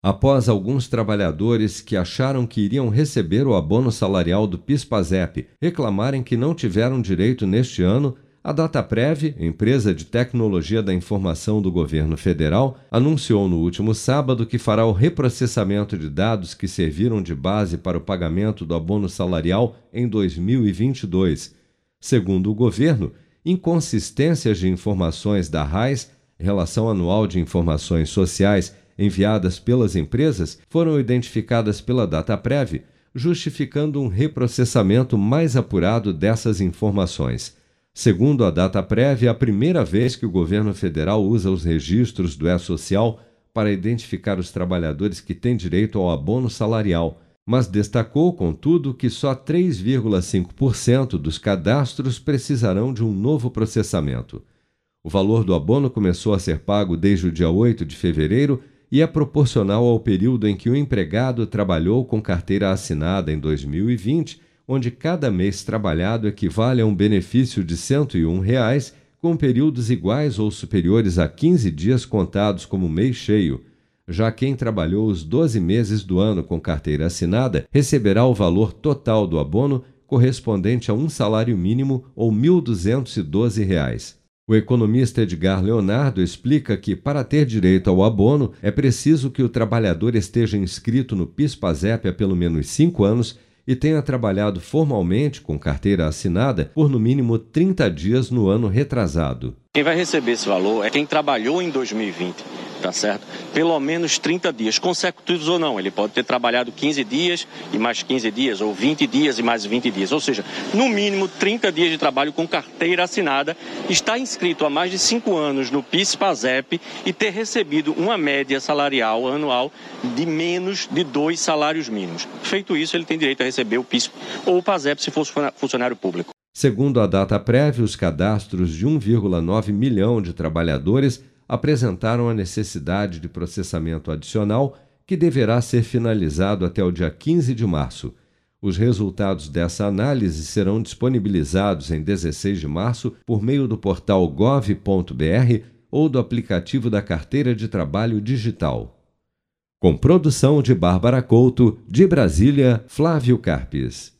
Após alguns trabalhadores que acharam que iriam receber o abono salarial do PIS/PASEP reclamarem que não tiveram direito neste ano, a Dataprev, empresa de tecnologia da informação do governo federal, anunciou no último sábado que fará o reprocessamento de dados que serviram de base para o pagamento do abono salarial em 2022. Segundo o governo, inconsistências de informações da RAIS, Relação Anual de Informações Sociais, enviadas pelas empresas foram identificadas pela Dataprev, justificando um reprocessamento mais apurado dessas informações. Segundo a Dataprev, é a primeira vez que o governo federal usa os registros do E-Social para identificar os trabalhadores que têm direito ao abono salarial, mas destacou, contudo, que só 3,5% dos cadastros precisarão de um novo processamento. O valor do abono começou a ser pago desde o dia 8 de fevereiro e é proporcional ao período em que o empregado trabalhou com carteira assinada em 2020, onde cada mês trabalhado equivale a um benefício de 101 reais, com períodos iguais ou superiores a 15 dias contados como mês cheio. Já quem trabalhou os 12 meses do ano com carteira assinada receberá o valor total do abono correspondente a um salário mínimo ou R$ 1.212. O economista Edgar Leonardo explica que, para ter direito ao abono, é preciso que o trabalhador esteja inscrito no PIS/PASEP há pelo menos cinco anos e tenha trabalhado formalmente com carteira assinada por no mínimo 30 dias no ano retrasado. Quem vai receber esse valor é quem trabalhou em 2020 tá certo? Pelo menos 30 dias, consecutivos ou não. Ele pode ter trabalhado 15 dias e mais 15 dias, ou 20 dias e mais 20 dias. Ou seja, no mínimo 30 dias de trabalho com carteira assinada, está inscrito há mais de 5 anos no PIS-PASEP e ter recebido uma média salarial anual de menos de dois salários mínimos. Feito isso, ele tem direito a receber o PIS ou o PASEP se fosse funcionário público. Segundo a data prévia, os cadastros de 1,9 milhão de trabalhadores apresentaram a necessidade de processamento adicional que deverá ser finalizado até o dia 15 de março. Os resultados dessa análise serão disponibilizados em 16 de março por meio do portal gov.br ou do aplicativo da Carteira de Trabalho Digital. Com produção de Bárbara Couto, de Brasília, Flávio Carpes.